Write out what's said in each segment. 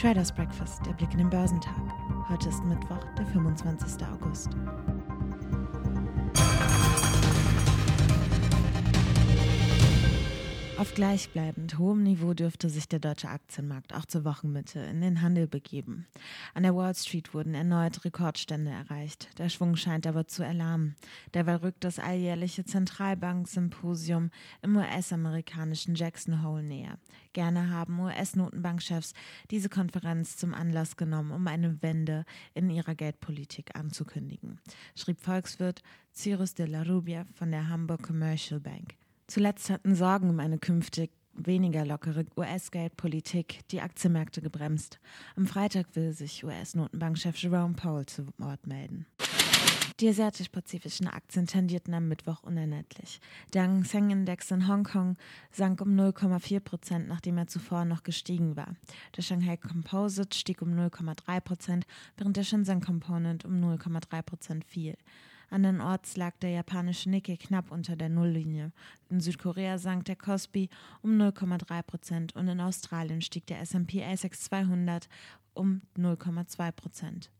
Traders Breakfast, der Blick in den Börsentag. Heute ist Mittwoch, der 25. August. Auf gleichbleibend hohem Niveau dürfte sich der deutsche Aktienmarkt auch zur Wochenmitte in den Handel begeben. An der Wall Street wurden erneut Rekordstände erreicht. Der Schwung scheint aber zu erlahmen. Derweil rückt das alljährliche Zentralbank-Symposium im US-amerikanischen Jackson Hole näher. Gerne haben US-Notenbankchefs diese Konferenz zum Anlass genommen, um eine Wende in ihrer Geldpolitik anzukündigen, schrieb Volkswirt Cyrus de la Rubia von der Hamburg Commercial Bank. Zuletzt hatten Sorgen um eine künftig weniger lockere US-Geldpolitik die Aktienmärkte gebremst. Am Freitag will sich US-Notenbankchef Jerome Powell zu Wort melden. Die asiatisch-pazifischen Aktien tendierten am Mittwoch unerlässlich. Der Hang Seng Index in Hongkong sank um 0,4 Prozent, nachdem er zuvor noch gestiegen war. Der Shanghai Composite stieg um 0,3 Prozent, während der Shenzhen Component um 0,3 Prozent fiel. Andernorts lag der japanische Nikkei knapp unter der Nulllinie. In Südkorea sank der Kospi um 0,3 Prozent und in Australien stieg der S&P ASX 200 um 0,2 Prozent.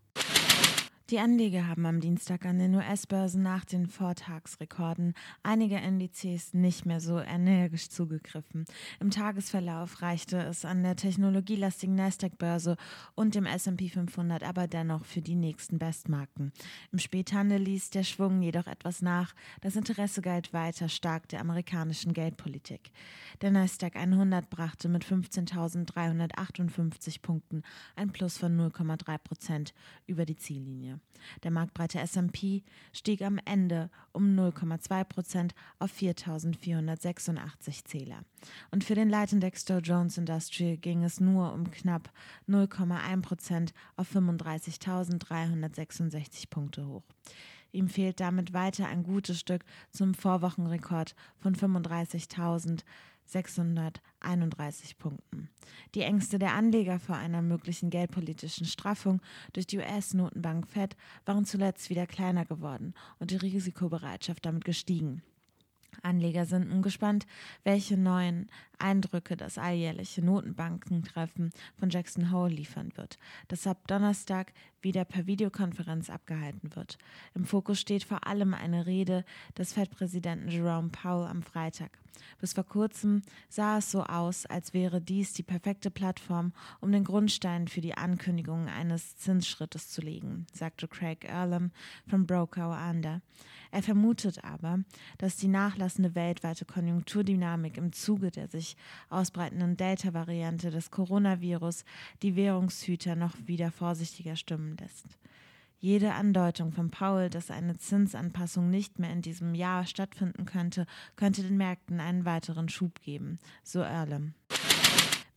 Die Anleger haben am Dienstag an den US-Börsen nach den Vortagsrekorden einiger Indizes nicht mehr so energisch zugegriffen. Im Tagesverlauf reichte es an der technologielastigen Nasdaq-Börse und dem S&P 500 aber dennoch für die nächsten Bestmarken. Im Späthandel ließ der Schwung jedoch etwas nach. Das Interesse galt weiter stark der amerikanischen Geldpolitik. Der Nasdaq 100 brachte mit 15.358 Punkten ein Plus von 0,3 Prozent über die Ziellinie. Der marktbreite S&P stieg am Ende um 0,2 Prozent auf 4.486 Zähler. Und für den Leitindex Dow Jones Industrial ging es nur um knapp 0,1 Prozent auf 35.366 Punkte hoch. Ihm fehlt damit weiter ein gutes Stück zum Vorwochenrekord von 35.000 631 Punkten. Die Ängste der Anleger vor einer möglichen geldpolitischen Straffung durch die US-Notenbank Fed waren zuletzt wieder kleiner geworden und die Risikobereitschaft damit gestiegen. Anleger sind nun gespannt, welche neuen Eindrücke das alljährliche Notenbankentreffen von Jackson Hole liefern wird, das ab Donnerstag wieder per Videokonferenz abgehalten wird. Im Fokus steht vor allem eine Rede des Fed-Präsidenten Jerome Powell am Freitag. Bis vor kurzem sah es so aus, als wäre dies die perfekte Plattform, um den Grundstein für die Ankündigung eines Zinsschrittes zu legen, sagte Craig Earlham von Broker Under. Er vermutet aber, dass die nachlassende weltweite Konjunkturdynamik im Zuge der sich ausbreitenden Delta-Variante des Coronavirus die Währungshüter noch wieder vorsichtiger stimmen lässt. Jede Andeutung von Paul, dass eine Zinsanpassung nicht mehr in diesem Jahr stattfinden könnte, könnte den Märkten einen weiteren Schub geben, so Erlem.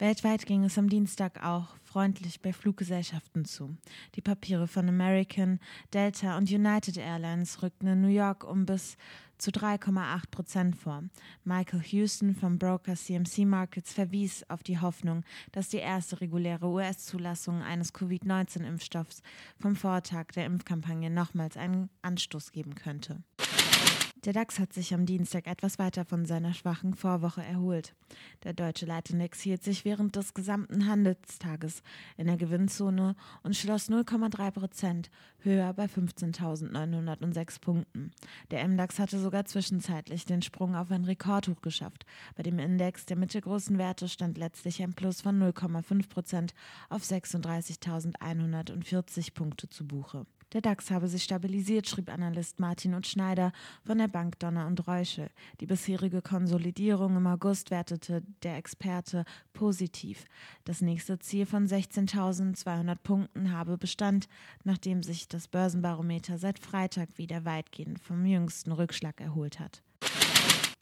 Weltweit ging es am Dienstag auch freundlich bei Fluggesellschaften zu. Die Papiere von American, Delta und United Airlines rückten in New York um bis zu 3,8 Prozent vor. Michael Houston vom Broker CMC Markets verwies auf die Hoffnung, dass die erste reguläre US-Zulassung eines Covid-19-Impfstoffs vom Vortag der Impfkampagne nochmals einen Anstoß geben könnte. Der DAX hat sich am Dienstag etwas weiter von seiner schwachen Vorwoche erholt. Der deutsche Leitindex hielt sich während des gesamten Handelstages in der Gewinnzone und schloss 0,3 Prozent höher bei 15.906 Punkten. Der MDAX hatte sogar zwischenzeitlich den Sprung auf ein Rekordhoch geschafft. Bei dem Index der mittelgroßen Werte stand letztlich ein Plus von 0,5 Prozent auf 36.140 Punkte zu Buche. Der DAX habe sich stabilisiert, schrieb Analyst Martin und Schneider von der Bank Donner und Reuschel. Die bisherige Konsolidierung im August wertete der Experte positiv. Das nächste Ziel von 16.200 Punkten habe Bestand, nachdem sich das Börsenbarometer seit Freitag wieder weitgehend vom jüngsten Rückschlag erholt hat.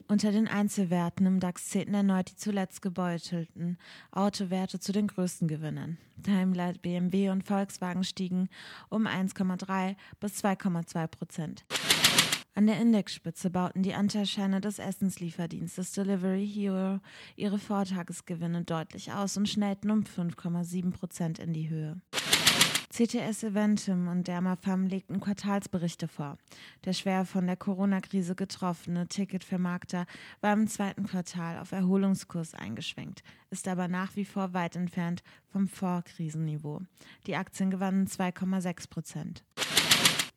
Unter den Einzelwerten im DAX zählten erneut die zuletzt gebeutelten Autowerte zu den größten Gewinnern. Daimler, BMW und Volkswagen stiegen um 1,3 bis 2,2 Prozent. An der Indexspitze bauten die Anteilscheine des Essenslieferdienstes Delivery Hero ihre Vortagesgewinne deutlich aus und schnellten um 5,7 Prozent in die Höhe. CTS Eventim und Dermafam legten Quartalsberichte vor. Der schwer von der Corona-Krise getroffene Ticketvermarkter war im zweiten Quartal auf Erholungskurs eingeschwenkt, ist aber nach wie vor weit entfernt vom Vorkrisenniveau. Die Aktien gewannen 2,6 Prozent.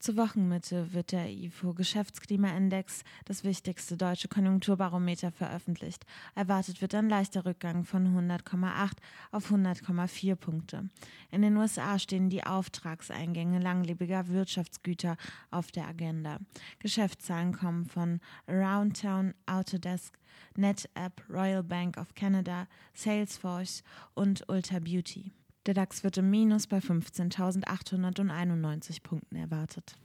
Zur Wochenmitte wird der IFO Geschäftsklimaindex, das wichtigste deutsche Konjunkturbarometer, veröffentlicht. Erwartet wird ein leichter Rückgang von 100,8 auf 100,4 Punkte. In den USA stehen die Auftragseingänge langlebiger Wirtschaftsgüter auf der Agenda. Geschäftszahlen kommen von Aroundtown, Autodesk, NetApp, Royal Bank of Canada, Salesforce und Ulta Beauty. Der DAX wird im Minus bei 15.891 Punkten erwartet.